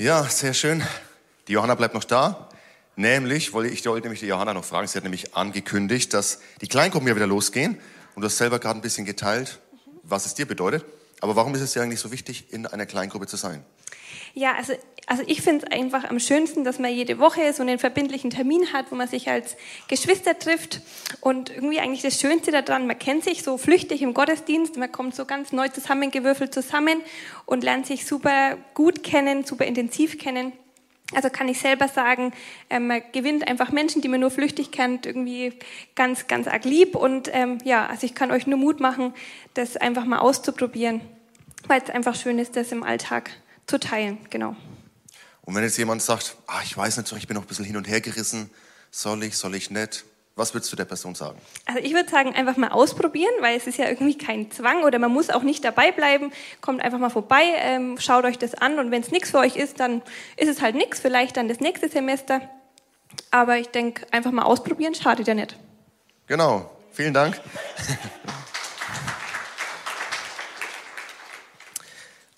Ja, sehr schön. Die Johanna bleibt noch da. Nämlich, wollte ich wollte nämlich die Johanna noch fragen, sie hat nämlich angekündigt, dass die Kleingruppen ja wieder losgehen. Und du hast selber gerade ein bisschen geteilt, was es dir bedeutet. Aber warum ist es dir eigentlich so wichtig, in einer Kleingruppe zu sein? Ja, also, also ich finde es einfach am schönsten, dass man jede Woche so einen verbindlichen Termin hat, wo man sich als Geschwister trifft. Und irgendwie eigentlich das Schönste daran, man kennt sich so flüchtig im Gottesdienst, man kommt so ganz neu zusammengewürfelt zusammen und lernt sich super gut kennen, super intensiv kennen. Also kann ich selber sagen, ähm, man gewinnt einfach Menschen, die man nur flüchtig kennt, irgendwie ganz, ganz arg lieb. Und ähm, ja, also ich kann euch nur Mut machen, das einfach mal auszuprobieren, weil es einfach schön ist, das im Alltag zu teilen, genau. Und wenn jetzt jemand sagt, ah, ich weiß nicht so, ich bin noch ein bisschen hin und her gerissen, soll ich, soll ich nicht? Was würdest du der Person sagen? Also ich würde sagen, einfach mal ausprobieren, weil es ist ja irgendwie kein Zwang oder man muss auch nicht dabei bleiben. Kommt einfach mal vorbei, ähm, schaut euch das an und wenn es nichts für euch ist, dann ist es halt nichts, vielleicht dann das nächste Semester. Aber ich denke, einfach mal ausprobieren schadet ja nicht. Genau, vielen Dank.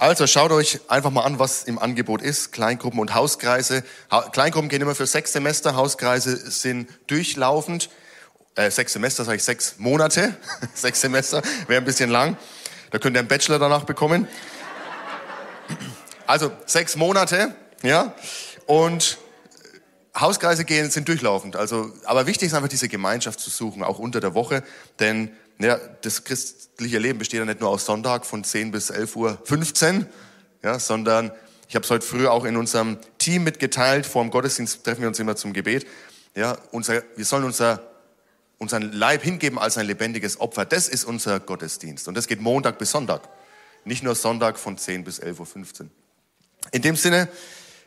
Also schaut euch einfach mal an, was im Angebot ist. Kleingruppen und Hauskreise. Kleingruppen gehen immer für sechs Semester, Hauskreise sind durchlaufend. Äh, sechs Semester, sage ich sechs Monate. sechs Semester wäre ein bisschen lang. Da könnt ihr einen Bachelor danach bekommen. Also sechs Monate, ja. Und Hauskreise gehen sind durchlaufend. Also, aber wichtig ist einfach diese Gemeinschaft zu suchen, auch unter der Woche, denn ja, das christliche Leben besteht ja nicht nur aus Sonntag von 10 bis 11 Uhr 15, ja, sondern ich habe es heute früh auch in unserem Team mitgeteilt. Vor dem Gottesdienst treffen wir uns immer zum Gebet. Ja, unser, wir sollen unser, unseren Leib hingeben als ein lebendiges Opfer. Das ist unser Gottesdienst. Und das geht Montag bis Sonntag. Nicht nur Sonntag von 10 bis 11.15 Uhr. In dem Sinne,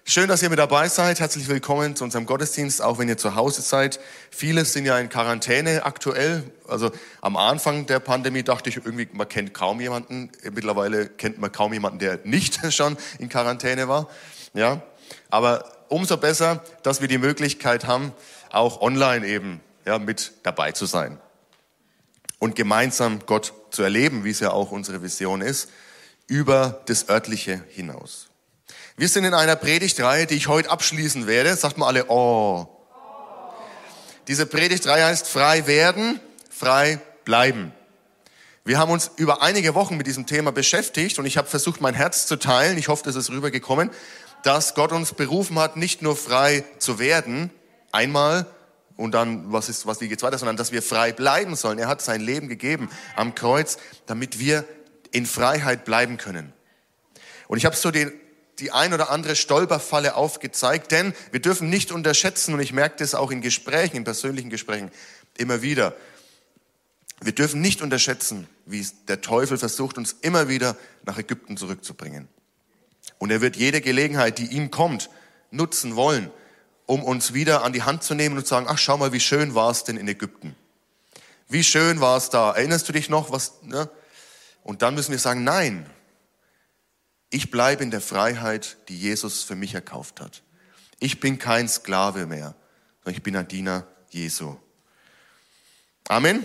Schön, dass ihr mit dabei seid. Herzlich willkommen zu unserem Gottesdienst, auch wenn ihr zu Hause seid. Viele sind ja in Quarantäne aktuell. Also am Anfang der Pandemie dachte ich irgendwie, man kennt kaum jemanden. Mittlerweile kennt man kaum jemanden, der nicht schon in Quarantäne war. Ja, aber umso besser, dass wir die Möglichkeit haben, auch online eben ja, mit dabei zu sein und gemeinsam Gott zu erleben, wie es ja auch unsere Vision ist, über das örtliche hinaus. Wir sind in einer Predigtreihe, die ich heute abschließen werde. Sagt mal alle, oh. Diese Predigtreihe heißt frei werden, frei bleiben. Wir haben uns über einige Wochen mit diesem Thema beschäftigt und ich habe versucht, mein Herz zu teilen. Ich hoffe, das ist rübergekommen, dass Gott uns berufen hat, nicht nur frei zu werden, einmal und dann, was ist, was, wie geht's weiter, sondern dass wir frei bleiben sollen. Er hat sein Leben gegeben am Kreuz, damit wir in Freiheit bleiben können. Und ich habe so den die ein oder andere Stolperfalle aufgezeigt, denn wir dürfen nicht unterschätzen, und ich merke das auch in Gesprächen, in persönlichen Gesprächen immer wieder, wir dürfen nicht unterschätzen, wie der Teufel versucht, uns immer wieder nach Ägypten zurückzubringen. Und er wird jede Gelegenheit, die ihm kommt, nutzen wollen, um uns wieder an die Hand zu nehmen und zu sagen, ach, schau mal, wie schön war es denn in Ägypten? Wie schön war es da? Erinnerst du dich noch, was, ne? Und dann müssen wir sagen, nein, ich bleibe in der Freiheit, die Jesus für mich erkauft hat. Ich bin kein Sklave mehr, sondern ich bin ein Diener Jesu. Amen.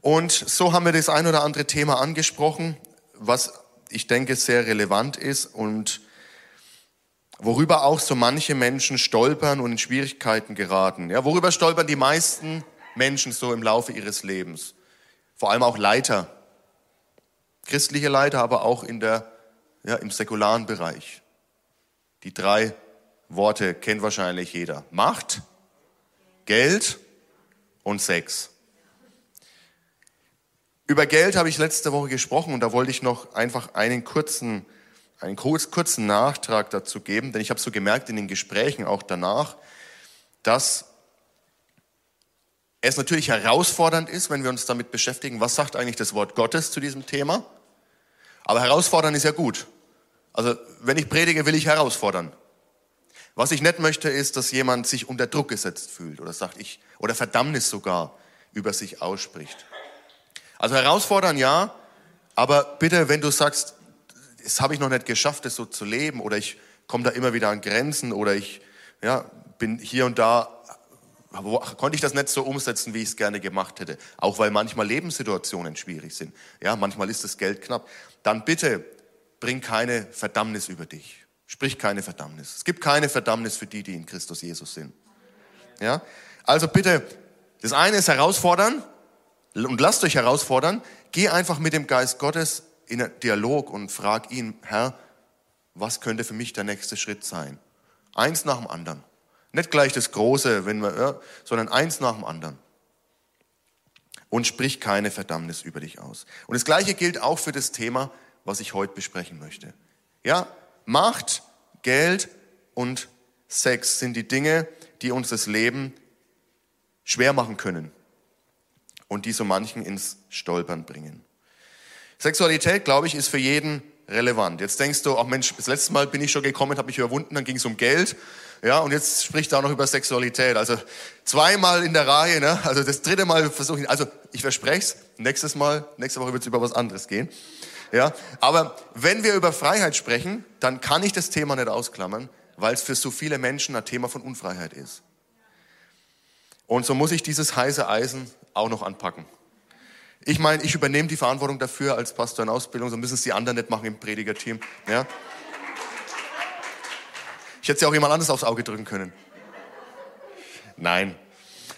Und so haben wir das ein oder andere Thema angesprochen, was ich denke sehr relevant ist und worüber auch so manche Menschen stolpern und in Schwierigkeiten geraten. Ja, worüber stolpern die meisten Menschen so im Laufe ihres Lebens? Vor allem auch Leiter, christliche Leiter, aber auch in der ja, im säkularen Bereich. Die drei Worte kennt wahrscheinlich jeder. Macht, Geld und Sex. Über Geld habe ich letzte Woche gesprochen und da wollte ich noch einfach einen kurzen, einen kurzen Nachtrag dazu geben, denn ich habe so gemerkt in den Gesprächen auch danach, dass es natürlich herausfordernd ist, wenn wir uns damit beschäftigen, was sagt eigentlich das Wort Gottes zu diesem Thema. Aber herausfordernd ist ja gut. Also wenn ich predige, will ich herausfordern. Was ich nicht möchte, ist, dass jemand sich unter Druck gesetzt fühlt oder sagt ich oder Verdammnis sogar über sich ausspricht. Also herausfordern ja, aber bitte, wenn du sagst, das habe ich noch nicht geschafft, das so zu leben oder ich komme da immer wieder an Grenzen oder ich ja, bin hier und da konnte ich das nicht so umsetzen, wie ich es gerne gemacht hätte. Auch weil manchmal Lebenssituationen schwierig sind. Ja, manchmal ist das Geld knapp. Dann bitte bring keine Verdammnis über dich. Sprich keine Verdammnis. Es gibt keine Verdammnis für die, die in Christus Jesus sind. Ja? Also bitte, das eine ist herausfordern und lasst euch herausfordern. Geh einfach mit dem Geist Gottes in einen Dialog und frag ihn, Herr, was könnte für mich der nächste Schritt sein? Eins nach dem anderen. Nicht gleich das Große, wenn wir, sondern eins nach dem anderen. Und sprich keine Verdammnis über dich aus. Und das Gleiche gilt auch für das Thema, was ich heute besprechen möchte. Ja, Macht, Geld und Sex sind die Dinge, die uns das Leben schwer machen können und die so manchen ins Stolpern bringen. Sexualität, glaube ich, ist für jeden relevant. Jetzt denkst du, ach Mensch, das letzte Mal bin ich schon gekommen, habe mich überwunden, dann ging es um Geld. Ja, und jetzt spricht er auch noch über Sexualität. Also zweimal in der Reihe, ne? Also das dritte Mal versuche ich, also ich verspreche es, nächstes Mal, nächste Woche wird es über was anderes gehen. Ja, aber wenn wir über Freiheit sprechen, dann kann ich das Thema nicht ausklammern, weil es für so viele Menschen ein Thema von Unfreiheit ist. Und so muss ich dieses heiße Eisen auch noch anpacken. Ich meine, ich übernehme die Verantwortung dafür als Pastor in Ausbildung, so müssen es die anderen nicht machen im Predigerteam. Ja? Ich hätte sie auch jemand anderes aufs Auge drücken können. Nein.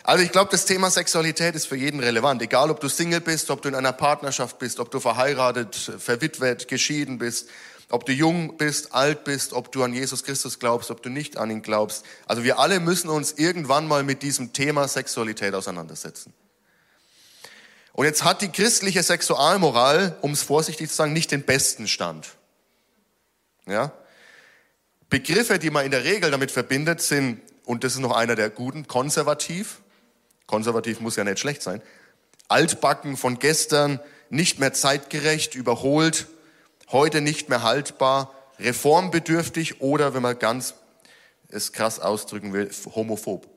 Also ich glaube, das Thema Sexualität ist für jeden relevant. Egal, ob du Single bist, ob du in einer Partnerschaft bist, ob du verheiratet, verwitwet, geschieden bist, ob du jung bist, alt bist, ob du an Jesus Christus glaubst, ob du nicht an ihn glaubst. Also wir alle müssen uns irgendwann mal mit diesem Thema Sexualität auseinandersetzen. Und jetzt hat die christliche Sexualmoral, um es vorsichtig zu sagen, nicht den besten Stand. Ja? Begriffe, die man in der Regel damit verbindet, sind, und das ist noch einer der guten, konservativ. Konservativ muss ja nicht schlecht sein. Altbacken von gestern, nicht mehr zeitgerecht, überholt, heute nicht mehr haltbar, reformbedürftig oder, wenn man ganz es krass ausdrücken will, homophob.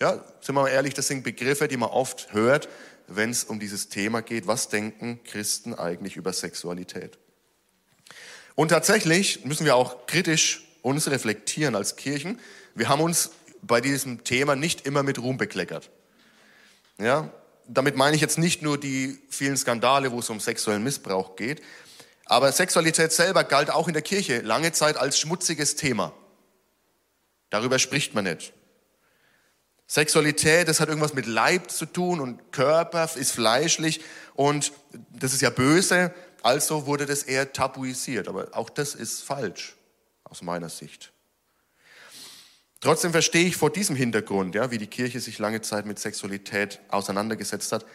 Ja, sind wir mal ehrlich, das sind Begriffe, die man oft hört, wenn es um dieses Thema geht, was denken Christen eigentlich über Sexualität. Und tatsächlich müssen wir auch kritisch uns reflektieren als Kirchen. Wir haben uns bei diesem Thema nicht immer mit Ruhm bekleckert. Ja, damit meine ich jetzt nicht nur die vielen Skandale, wo es um sexuellen Missbrauch geht, aber Sexualität selber galt auch in der Kirche lange Zeit als schmutziges Thema. Darüber spricht man nicht. Sexualität, das hat irgendwas mit Leib zu tun und Körper ist fleischlich und das ist ja böse, also wurde das eher tabuisiert. Aber auch das ist falsch aus meiner Sicht. Trotzdem verstehe ich vor diesem Hintergrund, ja, wie die Kirche sich lange Zeit mit Sexualität auseinandergesetzt hat,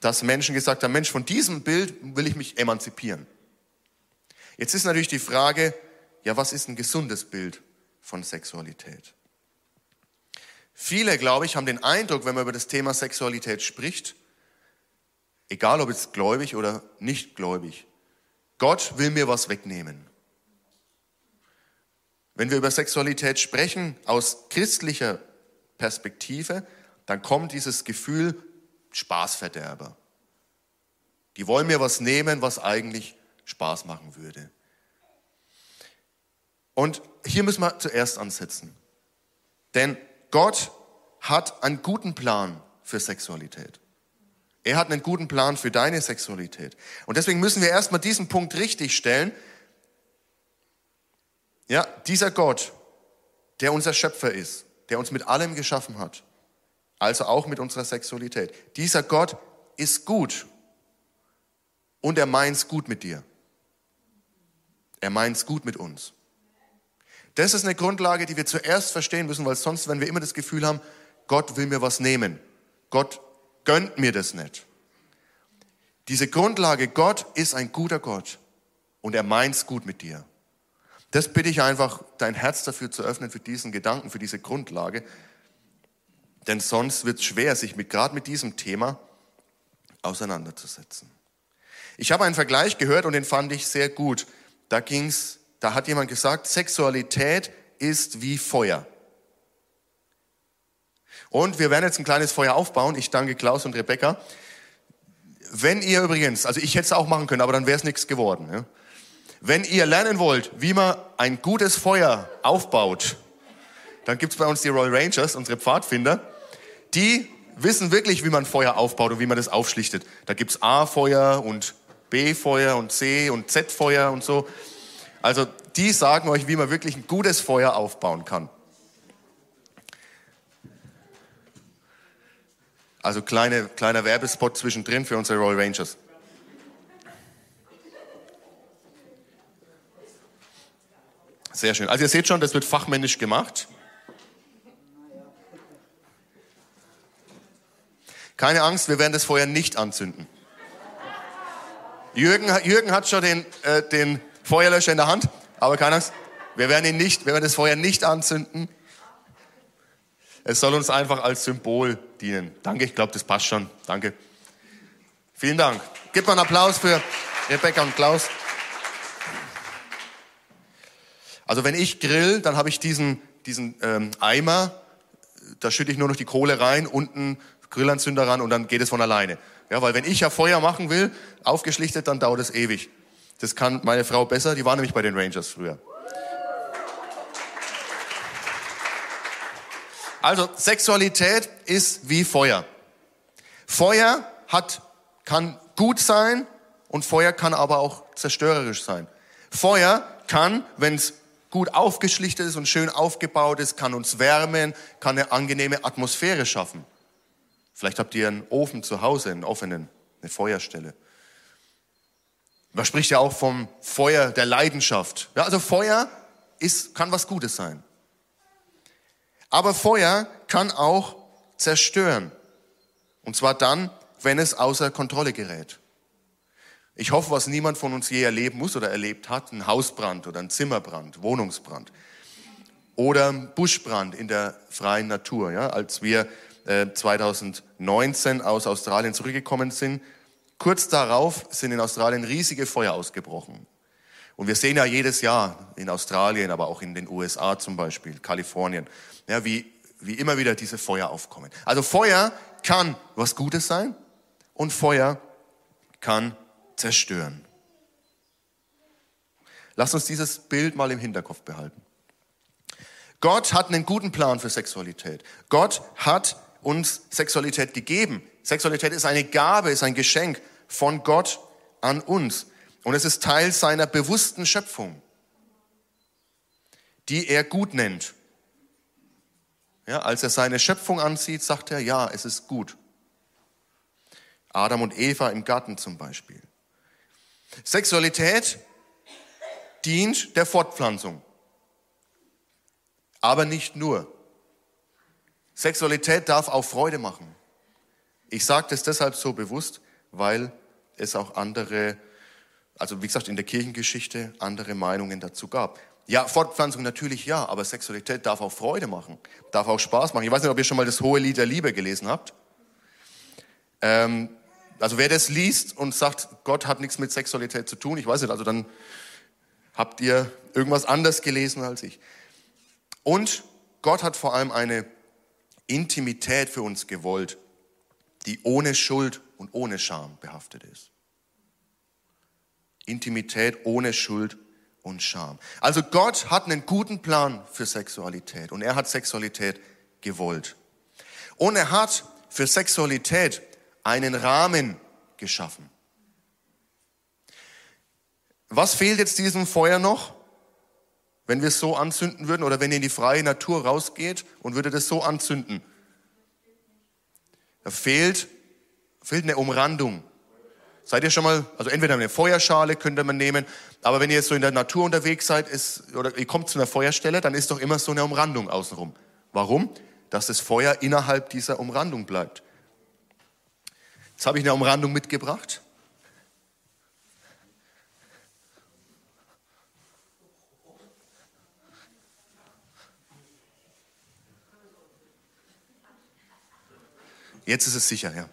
dass Menschen gesagt haben, Mensch, von diesem Bild will ich mich emanzipieren. Jetzt ist natürlich die Frage, ja, was ist ein gesundes Bild von Sexualität? Viele, glaube ich, haben den Eindruck, wenn man über das Thema Sexualität spricht, egal ob jetzt gläubig oder nicht gläubig, Gott will mir was wegnehmen. Wenn wir über Sexualität sprechen aus christlicher Perspektive, dann kommt dieses Gefühl Spaßverderber. Die wollen mir was nehmen, was eigentlich Spaß machen würde. Und hier müssen wir zuerst ansetzen. Denn Gott hat einen guten Plan für Sexualität. Er hat einen guten Plan für deine Sexualität. Und deswegen müssen wir erstmal diesen Punkt richtig stellen. Ja, dieser Gott, der unser Schöpfer ist, der uns mit allem geschaffen hat, also auch mit unserer Sexualität. Dieser Gott ist gut und er meint's gut mit dir. Er meint's gut mit uns. Das ist eine Grundlage, die wir zuerst verstehen müssen, weil sonst, wenn wir immer das Gefühl haben, Gott will mir was nehmen, Gott gönnt mir das nicht. Diese Grundlage, Gott ist ein guter Gott und er meint's gut mit dir. Das bitte ich einfach, dein Herz dafür zu öffnen, für diesen Gedanken, für diese Grundlage. Denn sonst wird es schwer, sich mit, gerade mit diesem Thema auseinanderzusetzen. Ich habe einen Vergleich gehört und den fand ich sehr gut. Da ging's da hat jemand gesagt, Sexualität ist wie Feuer. Und wir werden jetzt ein kleines Feuer aufbauen. Ich danke Klaus und Rebecca. Wenn ihr übrigens, also ich hätte es auch machen können, aber dann wäre es nichts geworden. Ja? Wenn ihr lernen wollt, wie man ein gutes Feuer aufbaut, dann gibt es bei uns die Royal Rangers, unsere Pfadfinder. Die wissen wirklich, wie man Feuer aufbaut und wie man das aufschlichtet. Da gibt es A-Feuer und B-Feuer und C und Z-Feuer und so. Also Die sagen euch, wie man wirklich ein gutes Feuer aufbauen kann. Also kleine, kleiner Werbespot zwischendrin für unsere Royal Rangers. Sehr schön. Also ihr seht schon, das wird fachmännisch gemacht. Keine Angst, wir werden das Feuer nicht anzünden. Jürgen, Jürgen hat schon den, äh, den Feuerlöscher in der Hand, aber keine Angst, wir werden ihn nicht, wir werden das Feuer nicht anzünden. Es soll uns einfach als Symbol dienen. Danke, ich glaube, das passt schon. Danke. Vielen Dank. Gib mal einen Applaus für Rebecca und Klaus. Also wenn ich grill, dann habe ich diesen, diesen ähm, Eimer, da schütte ich nur noch die Kohle rein, unten Grillanzünder ran und dann geht es von alleine. Ja, weil wenn ich ja Feuer machen will, aufgeschlichtet, dann dauert es ewig. Das kann meine Frau besser, die war nämlich bei den Rangers früher. Also Sexualität ist wie Feuer. Feuer hat, kann gut sein und Feuer kann aber auch zerstörerisch sein. Feuer kann, wenn es gut aufgeschlichtet ist und schön aufgebaut ist, kann uns wärmen, kann eine angenehme Atmosphäre schaffen. Vielleicht habt ihr einen Ofen zu Hause, einen offenen, eine Feuerstelle. Man spricht ja auch vom Feuer der Leidenschaft. Ja, also Feuer ist, kann was Gutes sein. Aber Feuer kann auch zerstören. Und zwar dann, wenn es außer Kontrolle gerät. Ich hoffe, was niemand von uns je erleben muss oder erlebt hat, ein Hausbrand oder ein Zimmerbrand, Wohnungsbrand oder Buschbrand in der freien Natur. Ja, als wir äh, 2019 aus Australien zurückgekommen sind, kurz darauf sind in Australien riesige Feuer ausgebrochen. Und wir sehen ja jedes Jahr in Australien, aber auch in den USA zum Beispiel, Kalifornien, ja, wie, wie immer wieder diese Feuer aufkommen. Also Feuer kann was Gutes sein und Feuer kann zerstören. Lass uns dieses Bild mal im Hinterkopf behalten. Gott hat einen guten Plan für Sexualität. Gott hat uns Sexualität gegeben. Sexualität ist eine Gabe, ist ein Geschenk von Gott an uns. Und es ist Teil seiner bewussten Schöpfung, die er gut nennt. Ja, als er seine Schöpfung ansieht, sagt er, ja, es ist gut. Adam und Eva im Garten zum Beispiel. Sexualität dient der Fortpflanzung, aber nicht nur. Sexualität darf auch Freude machen. Ich sage das deshalb so bewusst, weil es auch andere, also wie gesagt in der Kirchengeschichte, andere Meinungen dazu gab. Ja, Fortpflanzung natürlich ja, aber Sexualität darf auch Freude machen, darf auch Spaß machen. Ich weiß nicht, ob ihr schon mal das hohe Lied der Liebe gelesen habt. Ähm, also wer das liest und sagt, Gott hat nichts mit Sexualität zu tun, ich weiß nicht, also dann habt ihr irgendwas anders gelesen als ich. Und Gott hat vor allem eine Intimität für uns gewollt, die ohne Schuld und ohne Scham behaftet ist. Intimität ohne Schuld und Scham. Also Gott hat einen guten Plan für Sexualität und er hat Sexualität gewollt. Und er hat für Sexualität einen Rahmen geschaffen. Was fehlt jetzt diesem Feuer noch, wenn wir es so anzünden würden oder wenn ihr in die freie Natur rausgeht und würde das so anzünden? Da fehlt, fehlt eine Umrandung. Seid ihr schon mal, also entweder eine Feuerschale könnte man nehmen, aber wenn ihr jetzt so in der Natur unterwegs seid ist, oder ihr kommt zu einer Feuerstelle, dann ist doch immer so eine Umrandung außenrum. Warum? Dass das Feuer innerhalb dieser Umrandung bleibt. Jetzt habe ich eine Umrandung mitgebracht. Jetzt ist es sicher, ja.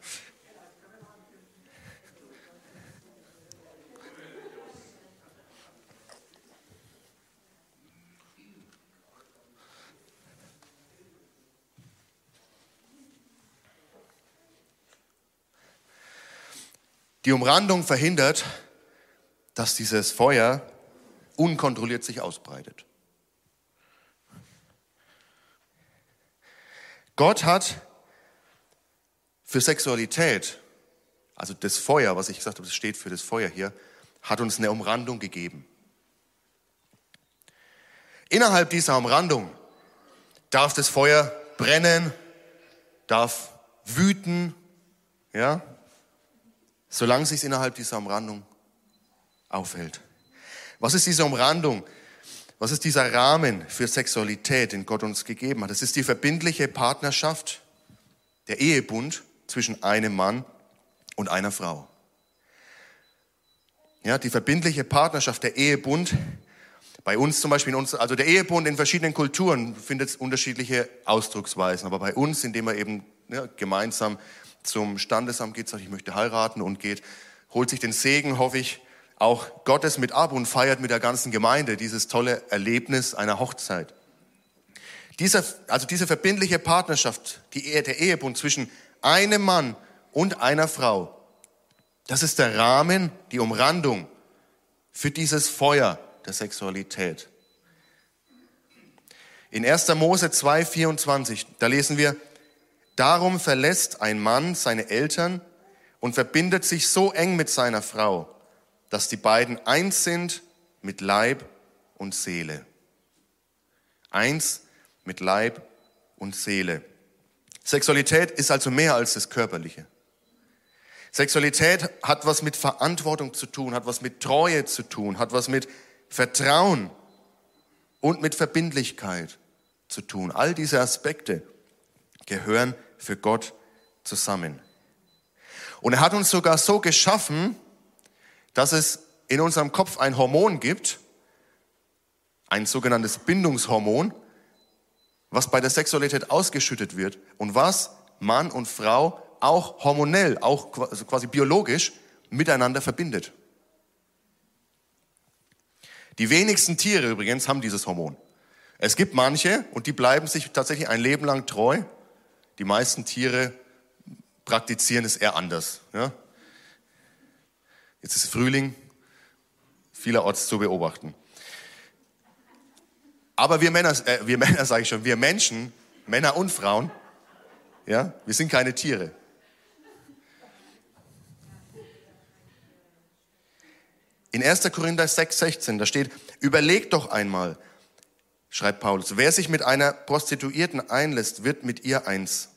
Die Umrandung verhindert, dass dieses Feuer unkontrolliert sich ausbreitet. Gott hat für Sexualität, also das Feuer, was ich gesagt habe, das steht für das Feuer hier, hat uns eine Umrandung gegeben. Innerhalb dieser Umrandung darf das Feuer brennen, darf wüten, ja, solange es sich innerhalb dieser Umrandung aufhält. Was ist diese Umrandung? Was ist dieser Rahmen für Sexualität, den Gott uns gegeben hat? Es ist die verbindliche Partnerschaft, der Ehebund zwischen einem Mann und einer Frau. Ja, die verbindliche Partnerschaft, der Ehebund, bei uns zum Beispiel, in uns, also der Ehebund in verschiedenen Kulturen findet unterschiedliche Ausdrucksweisen, aber bei uns, indem er eben ja, gemeinsam zum Standesamt geht, sagt, ich möchte heiraten und geht, holt sich den Segen, hoffe ich, auch Gottes mit ab und feiert mit der ganzen Gemeinde dieses tolle Erlebnis einer Hochzeit. Dieser, also diese verbindliche Partnerschaft, die Ehe, der Ehebund zwischen einem Mann und einer Frau, das ist der Rahmen, die Umrandung für dieses Feuer der Sexualität. In 1. Mose 2,24, da lesen wir, Darum verlässt ein Mann seine Eltern und verbindet sich so eng mit seiner Frau, dass die beiden eins sind mit Leib und Seele. Eins mit Leib und Seele. Sexualität ist also mehr als das Körperliche. Sexualität hat was mit Verantwortung zu tun, hat was mit Treue zu tun, hat was mit Vertrauen und mit Verbindlichkeit zu tun. All diese Aspekte gehören für Gott zusammen. Und er hat uns sogar so geschaffen, dass es in unserem Kopf ein Hormon gibt, ein sogenanntes Bindungshormon, was bei der Sexualität ausgeschüttet wird und was Mann und Frau auch hormonell, auch also quasi biologisch miteinander verbindet. Die wenigsten Tiere übrigens haben dieses Hormon. Es gibt manche und die bleiben sich tatsächlich ein Leben lang treu die meisten Tiere praktizieren es eher anders. Ja? Jetzt ist Frühling, vielerorts zu beobachten. Aber wir Männer, äh, wir Männer sage ich schon, wir Menschen, Männer und Frauen, ja, wir sind keine Tiere. In 1. Korinther 6, 16, da steht, überlegt doch einmal, schreibt Paulus, wer sich mit einer Prostituierten einlässt, wird mit ihr eins.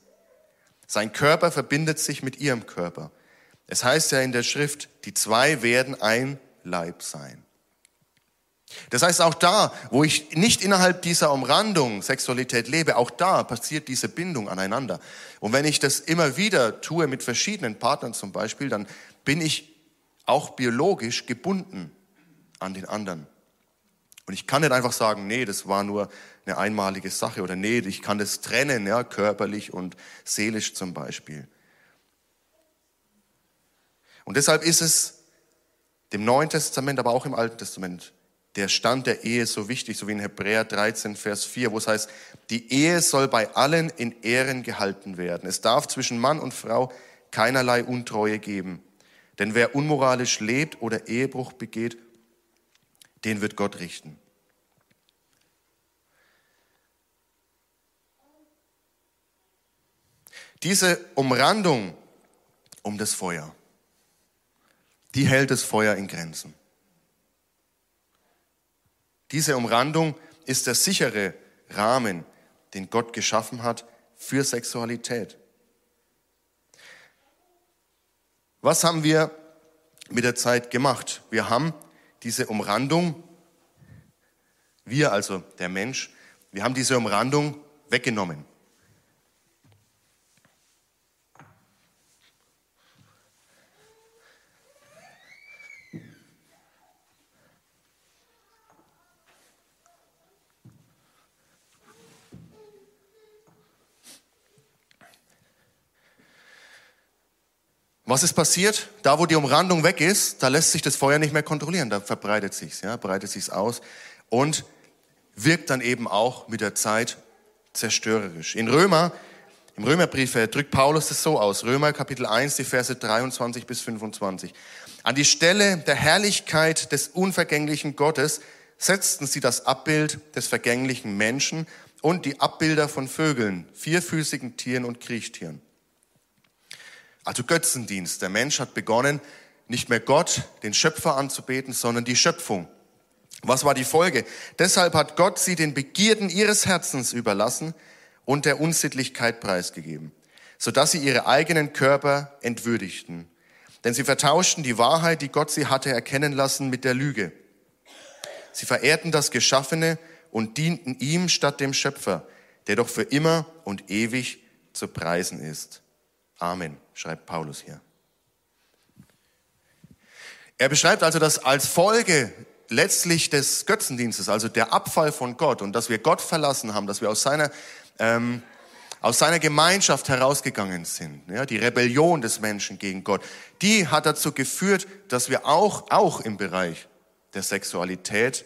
Sein Körper verbindet sich mit ihrem Körper. Es heißt ja in der Schrift, die zwei werden ein Leib sein. Das heißt, auch da, wo ich nicht innerhalb dieser Umrandung Sexualität lebe, auch da passiert diese Bindung aneinander. Und wenn ich das immer wieder tue mit verschiedenen Partnern zum Beispiel, dann bin ich auch biologisch gebunden an den anderen. Und ich kann nicht einfach sagen, nee, das war nur eine einmalige Sache oder nee, ich kann das trennen, ja, körperlich und seelisch zum Beispiel. Und deshalb ist es dem Neuen Testament, aber auch im Alten Testament, der Stand der Ehe so wichtig, so wie in Hebräer 13, Vers 4, wo es heißt, die Ehe soll bei allen in Ehren gehalten werden. Es darf zwischen Mann und Frau keinerlei Untreue geben. Denn wer unmoralisch lebt oder Ehebruch begeht, den wird Gott richten. Diese Umrandung um das Feuer, die hält das Feuer in Grenzen. Diese Umrandung ist der sichere Rahmen, den Gott geschaffen hat für Sexualität. Was haben wir mit der Zeit gemacht? Wir haben diese Umrandung, wir also der Mensch, wir haben diese Umrandung weggenommen. Was ist passiert? Da, wo die Umrandung weg ist, da lässt sich das Feuer nicht mehr kontrollieren. Da verbreitet sich's, ja, breitet sich's aus und wirkt dann eben auch mit der Zeit zerstörerisch. In Römer, im Römerbrief drückt Paulus es so aus. Römer Kapitel 1, die Verse 23 bis 25. An die Stelle der Herrlichkeit des unvergänglichen Gottes setzten sie das Abbild des vergänglichen Menschen und die Abbilder von Vögeln, vierfüßigen Tieren und Kriechtieren. Also Götzendienst. Der Mensch hat begonnen, nicht mehr Gott, den Schöpfer anzubeten, sondern die Schöpfung. Was war die Folge? Deshalb hat Gott sie den Begierden ihres Herzens überlassen und der Unsittlichkeit preisgegeben, sodass sie ihre eigenen Körper entwürdigten. Denn sie vertauschten die Wahrheit, die Gott sie hatte erkennen lassen, mit der Lüge. Sie verehrten das Geschaffene und dienten ihm statt dem Schöpfer, der doch für immer und ewig zu preisen ist. Amen, schreibt Paulus hier. Er beschreibt also, dass als Folge letztlich des Götzendienstes, also der Abfall von Gott und dass wir Gott verlassen haben, dass wir aus seiner, ähm, aus seiner Gemeinschaft herausgegangen sind, ja, die Rebellion des Menschen gegen Gott, die hat dazu geführt, dass wir auch, auch im Bereich der Sexualität,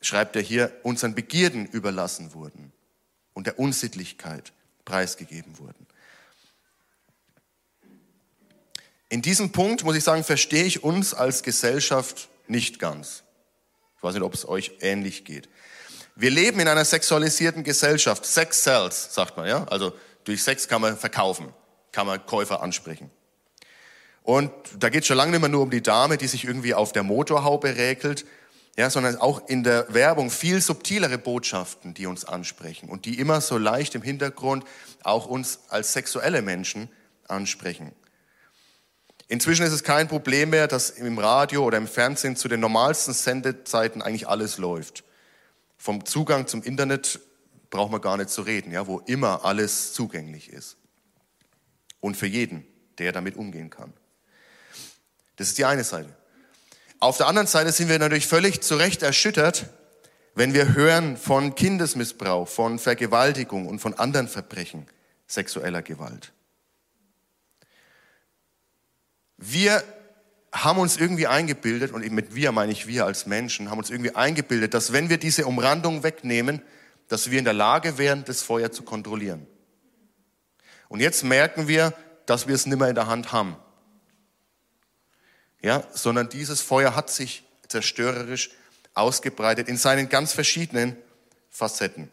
schreibt er hier, unseren Begierden überlassen wurden und der Unsittlichkeit preisgegeben wurden. In diesem Punkt, muss ich sagen, verstehe ich uns als Gesellschaft nicht ganz. Ich weiß nicht, ob es euch ähnlich geht. Wir leben in einer sexualisierten Gesellschaft. Sex sells, sagt man, ja? Also durch Sex kann man verkaufen, kann man Käufer ansprechen. Und da geht es schon lange nicht mehr nur um die Dame, die sich irgendwie auf der Motorhaube räkelt, ja, sondern auch in der Werbung viel subtilere Botschaften, die uns ansprechen und die immer so leicht im Hintergrund auch uns als sexuelle Menschen ansprechen. Inzwischen ist es kein Problem mehr, dass im Radio oder im Fernsehen zu den normalsten Sendezeiten eigentlich alles läuft. Vom Zugang zum Internet braucht man gar nicht zu reden, ja, wo immer alles zugänglich ist. Und für jeden, der damit umgehen kann. Das ist die eine Seite. Auf der anderen Seite sind wir natürlich völlig zu Recht erschüttert, wenn wir hören von Kindesmissbrauch, von Vergewaltigung und von anderen Verbrechen sexueller Gewalt. Wir haben uns irgendwie eingebildet, und mit wir meine ich wir als Menschen, haben uns irgendwie eingebildet, dass wenn wir diese Umrandung wegnehmen, dass wir in der Lage wären, das Feuer zu kontrollieren. Und jetzt merken wir, dass wir es nicht mehr in der Hand haben. Ja, sondern dieses Feuer hat sich zerstörerisch ausgebreitet in seinen ganz verschiedenen Facetten.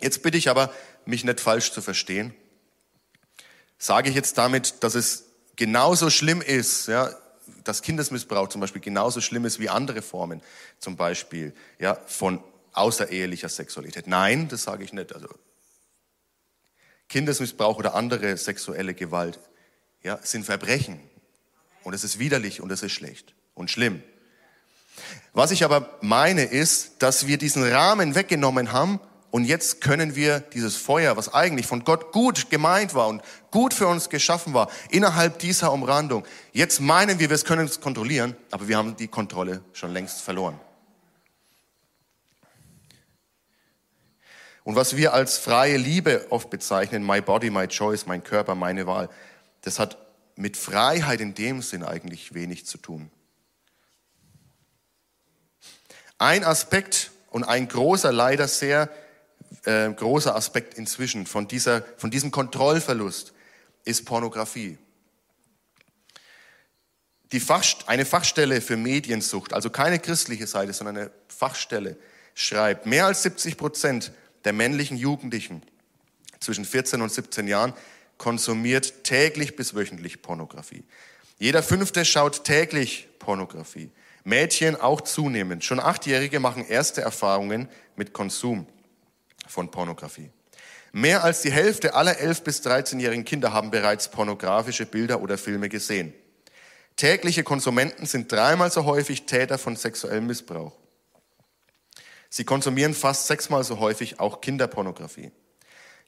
Jetzt bitte ich aber, mich nicht falsch zu verstehen. Sage ich jetzt damit, dass es genauso schlimm ist, ja, dass Kindesmissbrauch zum Beispiel genauso schlimm ist wie andere Formen, zum Beispiel ja, von außerehelicher Sexualität. Nein, das sage ich nicht. Also Kindesmissbrauch oder andere sexuelle Gewalt ja, sind Verbrechen. Und es ist widerlich und es ist schlecht und schlimm. Was ich aber meine ist, dass wir diesen Rahmen weggenommen haben und jetzt können wir dieses Feuer, was eigentlich von Gott gut gemeint war und gut für uns geschaffen war, innerhalb dieser Umrandung, jetzt meinen wir, wir können es kontrollieren, aber wir haben die Kontrolle schon längst verloren. Und was wir als freie Liebe oft bezeichnen, my body, my choice, mein Körper, meine Wahl, das hat mit Freiheit in dem Sinn eigentlich wenig zu tun. Ein Aspekt und ein großer, leider sehr äh, großer Aspekt inzwischen von, dieser, von diesem Kontrollverlust ist Pornografie. Die Fach, eine Fachstelle für Mediensucht, also keine christliche Seite, sondern eine Fachstelle, schreibt, mehr als 70 Prozent der männlichen Jugendlichen zwischen 14 und 17 Jahren konsumiert täglich bis wöchentlich Pornografie. Jeder Fünfte schaut täglich Pornografie. Mädchen auch zunehmend. Schon Achtjährige machen erste Erfahrungen mit Konsum von Pornografie. Mehr als die Hälfte aller 11- bis 13-jährigen Kinder haben bereits pornografische Bilder oder Filme gesehen. Tägliche Konsumenten sind dreimal so häufig Täter von sexuellem Missbrauch. Sie konsumieren fast sechsmal so häufig auch Kinderpornografie.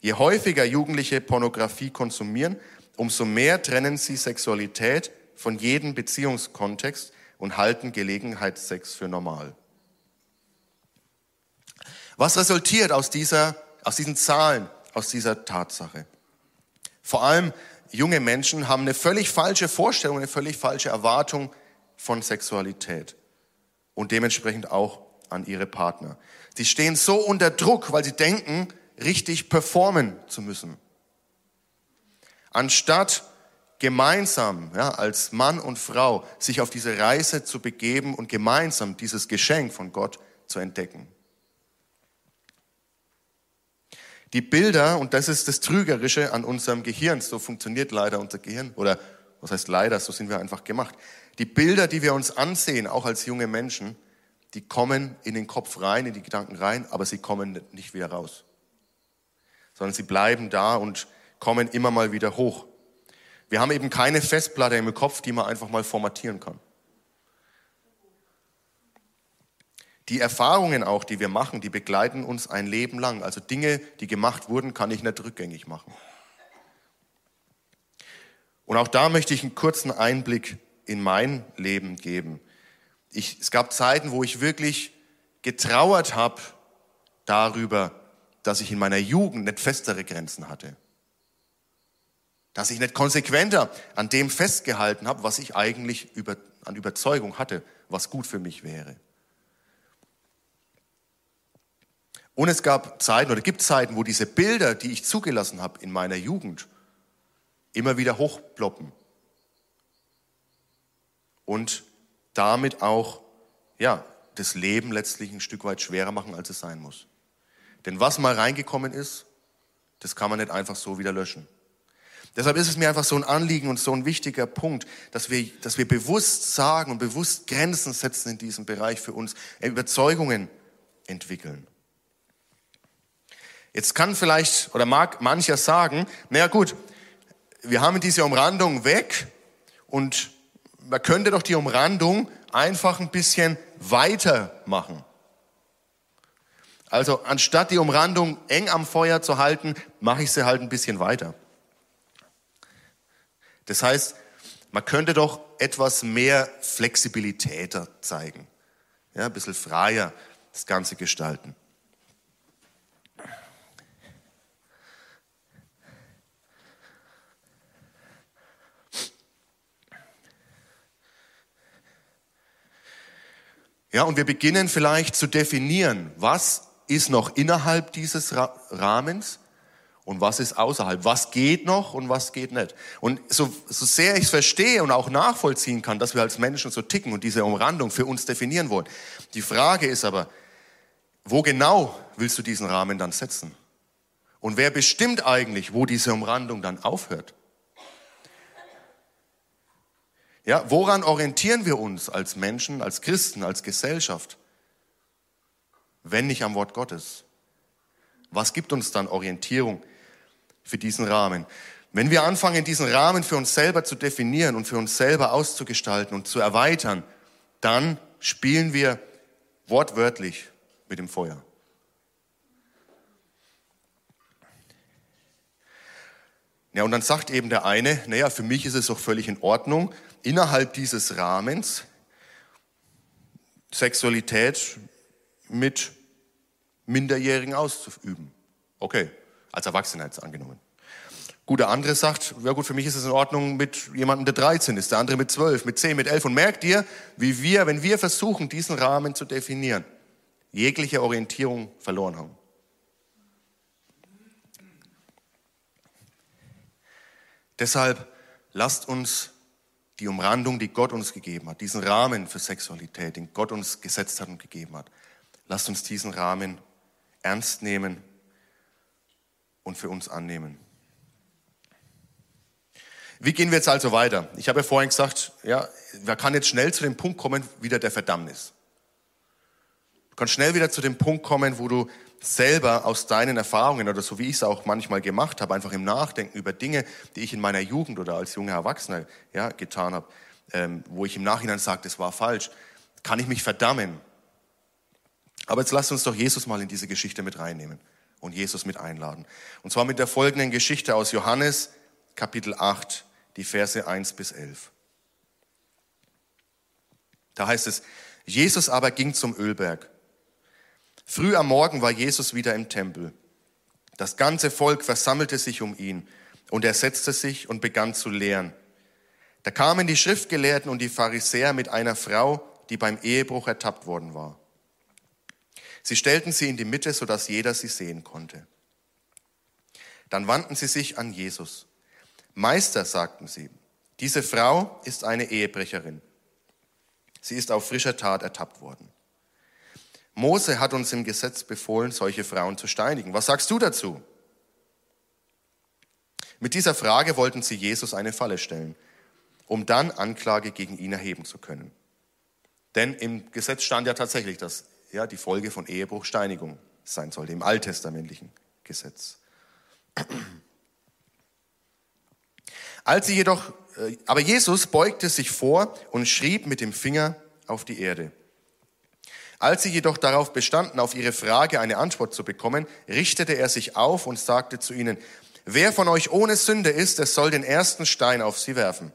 Je häufiger Jugendliche Pornografie konsumieren, umso mehr trennen sie Sexualität von jedem Beziehungskontext und halten Gelegenheitssex für normal. Was resultiert aus, dieser, aus diesen Zahlen, aus dieser Tatsache? Vor allem junge Menschen haben eine völlig falsche Vorstellung, eine völlig falsche Erwartung von Sexualität und dementsprechend auch an ihre Partner. Sie stehen so unter Druck, weil sie denken, richtig performen zu müssen. Anstatt gemeinsam, ja, als Mann und Frau, sich auf diese Reise zu begeben und gemeinsam dieses Geschenk von Gott zu entdecken. Die Bilder, und das ist das Trügerische an unserem Gehirn, so funktioniert leider unser Gehirn, oder was heißt leider, so sind wir einfach gemacht. Die Bilder, die wir uns ansehen, auch als junge Menschen, die kommen in den Kopf rein, in die Gedanken rein, aber sie kommen nicht wieder raus. Sondern sie bleiben da und kommen immer mal wieder hoch. Wir haben eben keine Festplatte im Kopf, die man einfach mal formatieren kann. Die Erfahrungen auch, die wir machen, die begleiten uns ein Leben lang. Also Dinge, die gemacht wurden, kann ich nicht rückgängig machen. Und auch da möchte ich einen kurzen Einblick in mein Leben geben. Ich, es gab Zeiten, wo ich wirklich getrauert habe darüber, dass ich in meiner Jugend nicht festere Grenzen hatte. Dass ich nicht konsequenter an dem festgehalten habe, was ich eigentlich über, an Überzeugung hatte, was gut für mich wäre. Und es gab Zeiten oder gibt Zeiten, wo diese Bilder, die ich zugelassen habe in meiner Jugend, immer wieder hochploppen. Und damit auch, ja, das Leben letztlich ein Stück weit schwerer machen, als es sein muss. Denn was mal reingekommen ist, das kann man nicht einfach so wieder löschen. Deshalb ist es mir einfach so ein Anliegen und so ein wichtiger Punkt, dass wir, dass wir bewusst sagen und bewusst Grenzen setzen in diesem Bereich für uns, Überzeugungen entwickeln. Jetzt kann vielleicht oder mag mancher sagen, naja gut, wir haben diese Umrandung weg und man könnte doch die Umrandung einfach ein bisschen weiter machen. Also anstatt die Umrandung eng am Feuer zu halten, mache ich sie halt ein bisschen weiter. Das heißt, man könnte doch etwas mehr Flexibilität zeigen. Ja, ein bisschen freier das Ganze gestalten. Ja, und wir beginnen vielleicht zu definieren, was ist noch innerhalb dieses Rahmens und was ist außerhalb. Was geht noch und was geht nicht. Und so, so sehr ich es verstehe und auch nachvollziehen kann, dass wir als Menschen so ticken und diese Umrandung für uns definieren wollen. Die Frage ist aber, wo genau willst du diesen Rahmen dann setzen? Und wer bestimmt eigentlich, wo diese Umrandung dann aufhört? Ja, woran orientieren wir uns als Menschen, als Christen, als Gesellschaft, wenn nicht am Wort Gottes? Was gibt uns dann Orientierung für diesen Rahmen? Wenn wir anfangen, diesen Rahmen für uns selber zu definieren und für uns selber auszugestalten und zu erweitern, dann spielen wir wortwörtlich mit dem Feuer. Ja, und dann sagt eben der eine, naja, für mich ist es doch völlig in Ordnung, innerhalb dieses Rahmens Sexualität mit Minderjährigen auszuüben. Okay, als Erwachsener angenommen. Gut, der andere sagt, ja gut, für mich ist es in Ordnung mit jemandem, der 13 ist, der andere mit 12, mit 10, mit 11. Und merkt ihr, wie wir, wenn wir versuchen, diesen Rahmen zu definieren, jegliche Orientierung verloren haben. Deshalb lasst uns die Umrandung, die Gott uns gegeben hat, diesen Rahmen für Sexualität, den Gott uns gesetzt hat und gegeben hat. Lasst uns diesen Rahmen ernst nehmen und für uns annehmen. Wie gehen wir jetzt also weiter? Ich habe ja vorhin gesagt, ja, man kann jetzt schnell zu dem Punkt kommen, wieder der Verdammnis. Kannst schnell wieder zu dem Punkt kommen, wo du selber aus deinen Erfahrungen oder so wie ich es auch manchmal gemacht habe, einfach im Nachdenken über Dinge, die ich in meiner Jugend oder als junger Erwachsener ja, getan habe, ähm, wo ich im Nachhinein sage, das war falsch, kann ich mich verdammen. Aber jetzt lasst uns doch Jesus mal in diese Geschichte mit reinnehmen und Jesus mit einladen. Und zwar mit der folgenden Geschichte aus Johannes Kapitel 8, die Verse 1 bis 11. Da heißt es, Jesus aber ging zum Ölberg Früh am Morgen war Jesus wieder im Tempel. Das ganze Volk versammelte sich um ihn und er setzte sich und begann zu lehren. Da kamen die Schriftgelehrten und die Pharisäer mit einer Frau, die beim Ehebruch ertappt worden war. Sie stellten sie in die Mitte, sodass jeder sie sehen konnte. Dann wandten sie sich an Jesus. Meister, sagten sie, diese Frau ist eine Ehebrecherin. Sie ist auf frischer Tat ertappt worden. Mose hat uns im Gesetz befohlen, solche Frauen zu steinigen. Was sagst du dazu? Mit dieser Frage wollten sie Jesus eine Falle stellen, um dann Anklage gegen ihn erheben zu können. Denn im Gesetz stand ja tatsächlich, dass ja, die Folge von Ehebruch Steinigung sein sollte, im alttestamentlichen Gesetz. Als sie jedoch, äh, aber Jesus beugte sich vor und schrieb mit dem Finger auf die Erde. Als sie jedoch darauf bestanden, auf ihre Frage eine Antwort zu bekommen, richtete er sich auf und sagte zu ihnen, wer von euch ohne Sünde ist, es soll den ersten Stein auf sie werfen.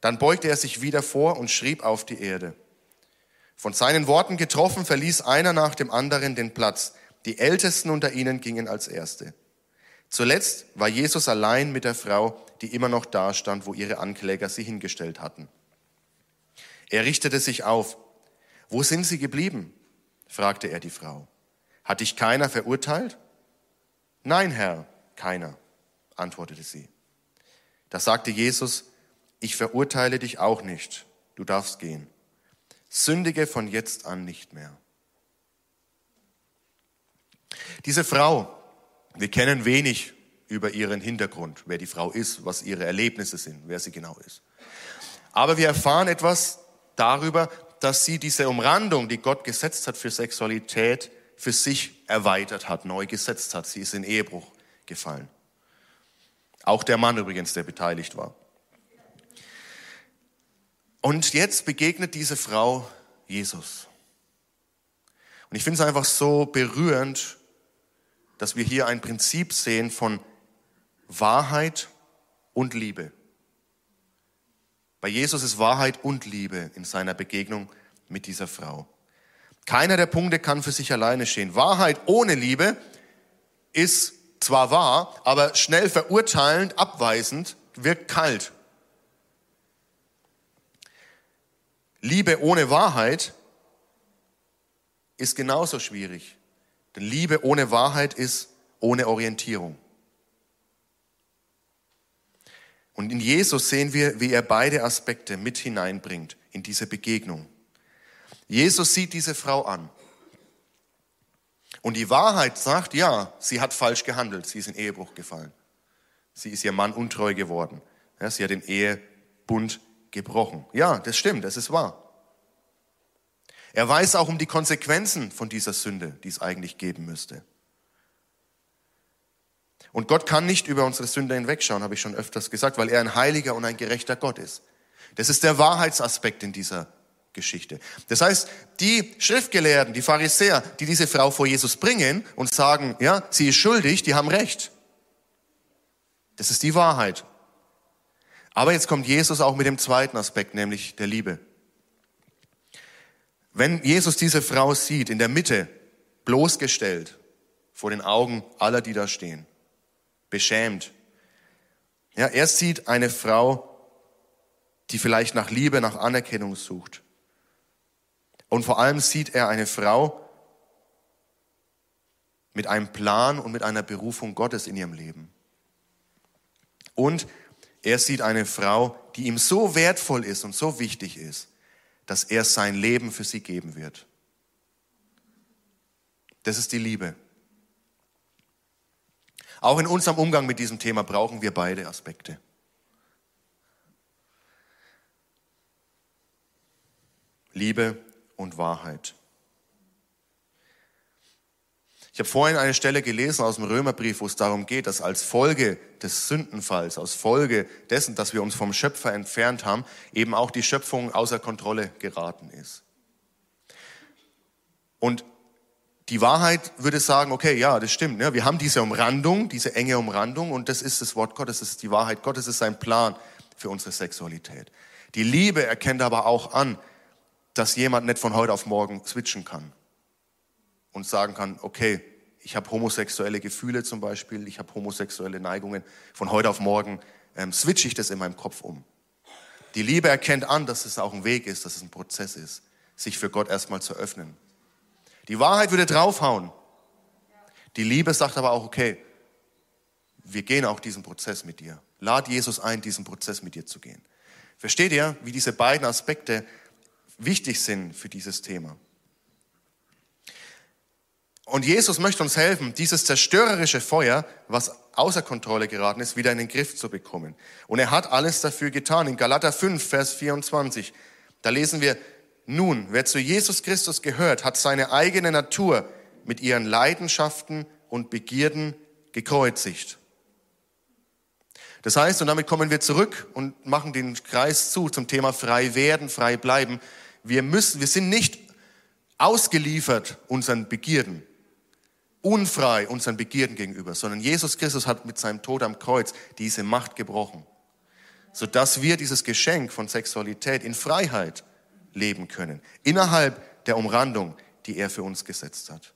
Dann beugte er sich wieder vor und schrieb auf die Erde. Von seinen Worten getroffen, verließ einer nach dem anderen den Platz. Die Ältesten unter ihnen gingen als Erste. Zuletzt war Jesus allein mit der Frau, die immer noch da stand, wo ihre Ankläger sie hingestellt hatten. Er richtete sich auf. Wo sind sie geblieben? fragte er die Frau. Hat dich keiner verurteilt? Nein, Herr, keiner, antwortete sie. Da sagte Jesus, ich verurteile dich auch nicht, du darfst gehen. Sündige von jetzt an nicht mehr. Diese Frau, wir kennen wenig über ihren Hintergrund, wer die Frau ist, was ihre Erlebnisse sind, wer sie genau ist. Aber wir erfahren etwas darüber, dass sie diese Umrandung, die Gott gesetzt hat für Sexualität, für sich erweitert hat, neu gesetzt hat. Sie ist in Ehebruch gefallen. Auch der Mann übrigens, der beteiligt war. Und jetzt begegnet diese Frau Jesus. Und ich finde es einfach so berührend, dass wir hier ein Prinzip sehen von Wahrheit und Liebe. Bei Jesus ist Wahrheit und Liebe in seiner Begegnung mit dieser Frau. Keiner der Punkte kann für sich alleine stehen. Wahrheit ohne Liebe ist zwar wahr, aber schnell verurteilend, abweisend, wirkt kalt. Liebe ohne Wahrheit ist genauso schwierig. Denn Liebe ohne Wahrheit ist ohne Orientierung. Und in Jesus sehen wir, wie er beide Aspekte mit hineinbringt in diese Begegnung. Jesus sieht diese Frau an. Und die Wahrheit sagt, ja, sie hat falsch gehandelt, sie ist in Ehebruch gefallen. Sie ist ihr Mann untreu geworden. Ja, sie hat den Ehebund gebrochen. Ja, das stimmt, das ist wahr. Er weiß auch um die Konsequenzen von dieser Sünde, die es eigentlich geben müsste. Und Gott kann nicht über unsere Sünde hinwegschauen, habe ich schon öfters gesagt, weil er ein heiliger und ein gerechter Gott ist. Das ist der Wahrheitsaspekt in dieser Geschichte. Das heißt, die Schriftgelehrten, die Pharisäer, die diese Frau vor Jesus bringen und sagen, ja, sie ist schuldig, die haben recht. Das ist die Wahrheit. Aber jetzt kommt Jesus auch mit dem zweiten Aspekt, nämlich der Liebe. Wenn Jesus diese Frau sieht, in der Mitte, bloßgestellt, vor den Augen aller, die da stehen, beschämt, ja, er sieht eine Frau, die vielleicht nach Liebe, nach Anerkennung sucht. Und vor allem sieht er eine Frau mit einem Plan und mit einer Berufung Gottes in ihrem Leben. Und er sieht eine Frau, die ihm so wertvoll ist und so wichtig ist, dass er sein Leben für sie geben wird. Das ist die Liebe. Auch in unserem Umgang mit diesem Thema brauchen wir beide Aspekte. Liebe und Wahrheit. Ich habe vorhin eine Stelle gelesen aus dem Römerbrief, wo es darum geht, dass als Folge des Sündenfalls, aus Folge dessen, dass wir uns vom Schöpfer entfernt haben, eben auch die Schöpfung außer Kontrolle geraten ist. Und die Wahrheit würde sagen, okay, ja, das stimmt. Ne? Wir haben diese Umrandung, diese enge Umrandung und das ist das Wort Gottes, das ist die Wahrheit Gottes, das ist sein Plan für unsere Sexualität. Die Liebe erkennt aber auch an, dass jemand nicht von heute auf morgen switchen kann und sagen kann, okay, ich habe homosexuelle Gefühle zum Beispiel, ich habe homosexuelle Neigungen, von heute auf morgen ähm, switche ich das in meinem Kopf um. Die Liebe erkennt an, dass es auch ein Weg ist, dass es ein Prozess ist, sich für Gott erstmal zu öffnen. Die Wahrheit würde draufhauen. Die Liebe sagt aber auch, okay, wir gehen auch diesen Prozess mit dir. Lad Jesus ein, diesen Prozess mit dir zu gehen. Versteht ihr, wie diese beiden Aspekte wichtig sind für dieses Thema? Und Jesus möchte uns helfen, dieses zerstörerische Feuer, was außer Kontrolle geraten ist, wieder in den Griff zu bekommen. Und er hat alles dafür getan. In Galater 5, Vers 24, da lesen wir, Nun, wer zu Jesus Christus gehört, hat seine eigene Natur mit ihren Leidenschaften und Begierden gekreuzigt. Das heißt, und damit kommen wir zurück und machen den Kreis zu zum Thema frei werden, frei bleiben. Wir müssen, wir sind nicht ausgeliefert unseren Begierden, unfrei unseren Begierden gegenüber, sondern Jesus Christus hat mit seinem Tod am Kreuz diese Macht gebrochen, sodass wir dieses Geschenk von Sexualität in Freiheit leben können, innerhalb der Umrandung, die er für uns gesetzt hat.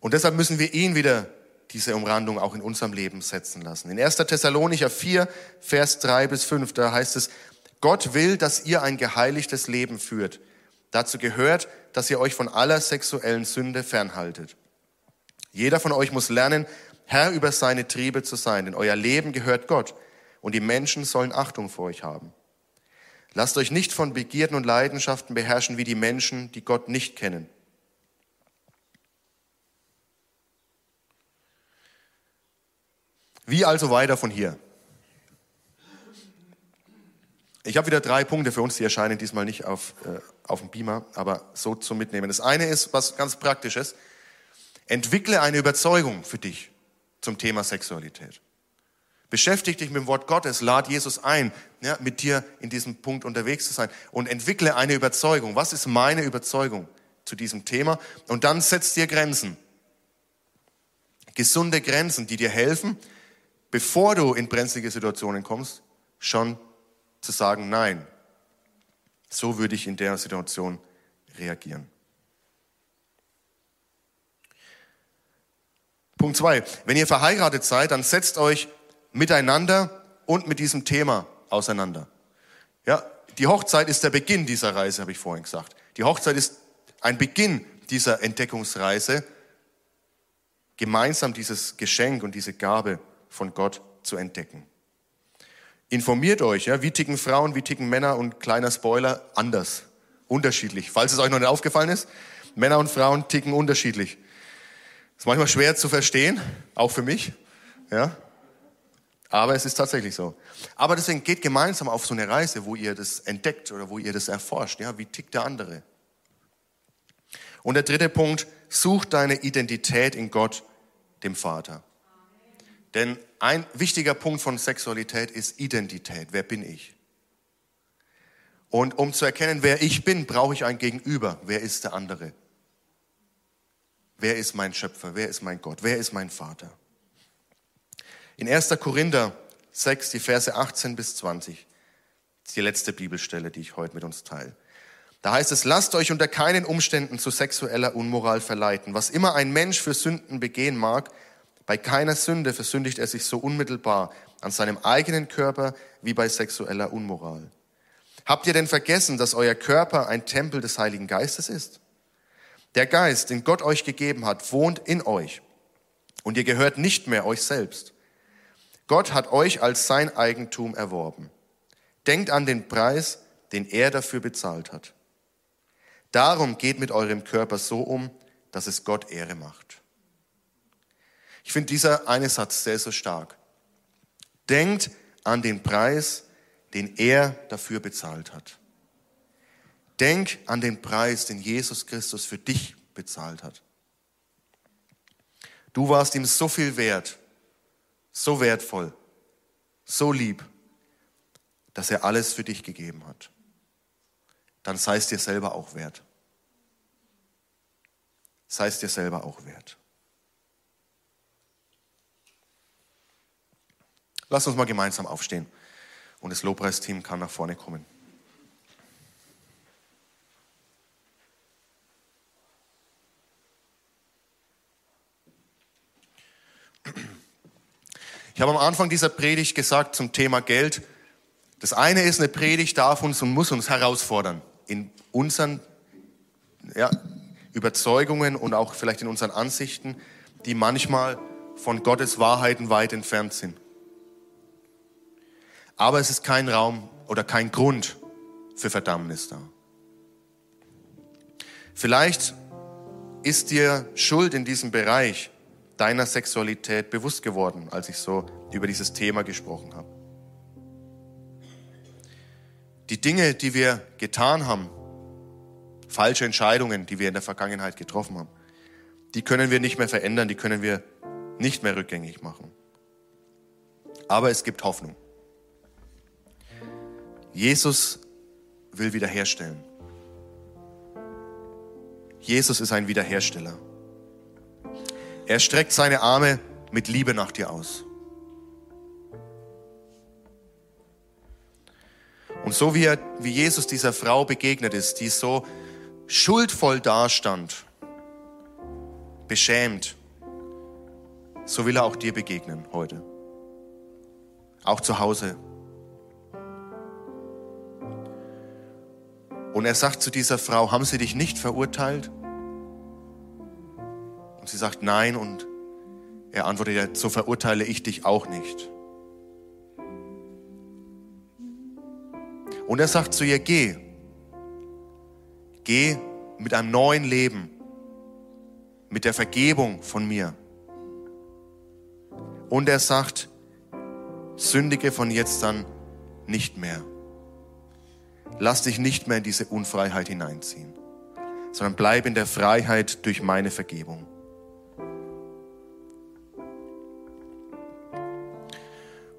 Und deshalb müssen wir ihn wieder diese Umrandung auch in unserem Leben setzen lassen. In 1. Thessalonicher 4, Vers 3 bis 5, da heißt es, Gott will, dass ihr ein geheiligtes Leben führt. Dazu gehört, dass ihr euch von aller sexuellen Sünde fernhaltet. Jeder von euch muss lernen, Herr über seine Triebe zu sein, denn euer Leben gehört Gott und die Menschen sollen Achtung vor euch haben. Lasst euch nicht von Begierden und Leidenschaften beherrschen wie die Menschen, die Gott nicht kennen. Wie also weiter von hier? Ich habe wieder drei Punkte für uns, die erscheinen diesmal nicht auf, äh, auf dem Beamer, aber so zum Mitnehmen. Das eine ist was ganz Praktisches. Entwickle eine Überzeugung für dich zum Thema Sexualität. Beschäftige dich mit dem Wort Gottes, lad Jesus ein, ja, mit dir in diesem Punkt unterwegs zu sein und entwickle eine Überzeugung. Was ist meine Überzeugung zu diesem Thema? Und dann setz dir Grenzen. Gesunde Grenzen, die dir helfen, bevor du in brenzlige Situationen kommst, schon zu sagen, nein, so würde ich in der Situation reagieren. Punkt zwei: Wenn ihr verheiratet seid, dann setzt euch miteinander und mit diesem Thema auseinander. Ja, die Hochzeit ist der Beginn dieser Reise, habe ich vorhin gesagt. Die Hochzeit ist ein Beginn dieser Entdeckungsreise, gemeinsam dieses Geschenk und diese Gabe von Gott zu entdecken. Informiert euch, ja, wie ticken Frauen, wie ticken Männer und kleiner Spoiler anders, unterschiedlich. Falls es euch noch nicht aufgefallen ist, Männer und Frauen ticken unterschiedlich. Ist manchmal schwer zu verstehen, auch für mich, ja. Aber es ist tatsächlich so. Aber deswegen geht gemeinsam auf so eine Reise, wo ihr das entdeckt oder wo ihr das erforscht. Ja, wie tickt der andere? Und der dritte Punkt, such deine Identität in Gott, dem Vater. Denn ein wichtiger Punkt von Sexualität ist Identität. Wer bin ich? Und um zu erkennen, wer ich bin, brauche ich ein Gegenüber. Wer ist der andere? Wer ist mein Schöpfer? Wer ist mein Gott? Wer ist mein Vater? In 1. Korinther 6, die Verse 18 bis 20, ist die letzte Bibelstelle, die ich heute mit uns teile. Da heißt es, lasst euch unter keinen Umständen zu sexueller Unmoral verleiten. Was immer ein Mensch für Sünden begehen mag, bei keiner Sünde versündigt er sich so unmittelbar an seinem eigenen Körper wie bei sexueller Unmoral. Habt ihr denn vergessen, dass euer Körper ein Tempel des Heiligen Geistes ist? Der Geist, den Gott euch gegeben hat, wohnt in euch und ihr gehört nicht mehr euch selbst. Gott hat euch als sein Eigentum erworben. Denkt an den Preis, den er dafür bezahlt hat. Darum geht mit eurem Körper so um, dass es Gott Ehre macht. Ich finde dieser eine Satz sehr, sehr stark. Denkt an den Preis, den er dafür bezahlt hat. Denk an den Preis, den Jesus Christus für dich bezahlt hat. Du warst ihm so viel wert, so wertvoll, so lieb, dass er alles für dich gegeben hat. Dann sei es dir selber auch wert. Sei es dir selber auch wert. Lass uns mal gemeinsam aufstehen und das Lobpreisteam kann nach vorne kommen. Ich habe am Anfang dieser Predigt gesagt zum Thema Geld, das eine ist, eine Predigt darf uns und muss uns herausfordern in unseren ja, Überzeugungen und auch vielleicht in unseren Ansichten, die manchmal von Gottes Wahrheiten weit entfernt sind. Aber es ist kein Raum oder kein Grund für Verdammnis da. Vielleicht ist dir Schuld in diesem Bereich deiner Sexualität bewusst geworden, als ich so über dieses Thema gesprochen habe. Die Dinge, die wir getan haben, falsche Entscheidungen, die wir in der Vergangenheit getroffen haben, die können wir nicht mehr verändern, die können wir nicht mehr rückgängig machen. Aber es gibt Hoffnung. Jesus will wiederherstellen. Jesus ist ein Wiederhersteller. Er streckt seine Arme mit Liebe nach dir aus. Und so wie, er, wie Jesus dieser Frau begegnet ist, die so schuldvoll dastand, beschämt, so will er auch dir begegnen heute. Auch zu Hause. Und er sagt zu dieser Frau, haben sie dich nicht verurteilt? Und sie sagt nein und er antwortet, so verurteile ich dich auch nicht. Und er sagt zu ihr, geh, geh mit einem neuen Leben, mit der Vergebung von mir. Und er sagt, sündige von jetzt an nicht mehr. Lass dich nicht mehr in diese Unfreiheit hineinziehen, sondern bleib in der Freiheit durch meine Vergebung.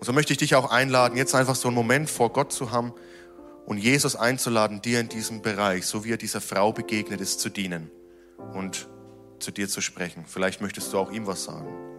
Und so möchte ich dich auch einladen, jetzt einfach so einen Moment vor Gott zu haben und Jesus einzuladen, dir in diesem Bereich, so wie er dieser Frau begegnet ist, zu dienen und zu dir zu sprechen. Vielleicht möchtest du auch ihm was sagen.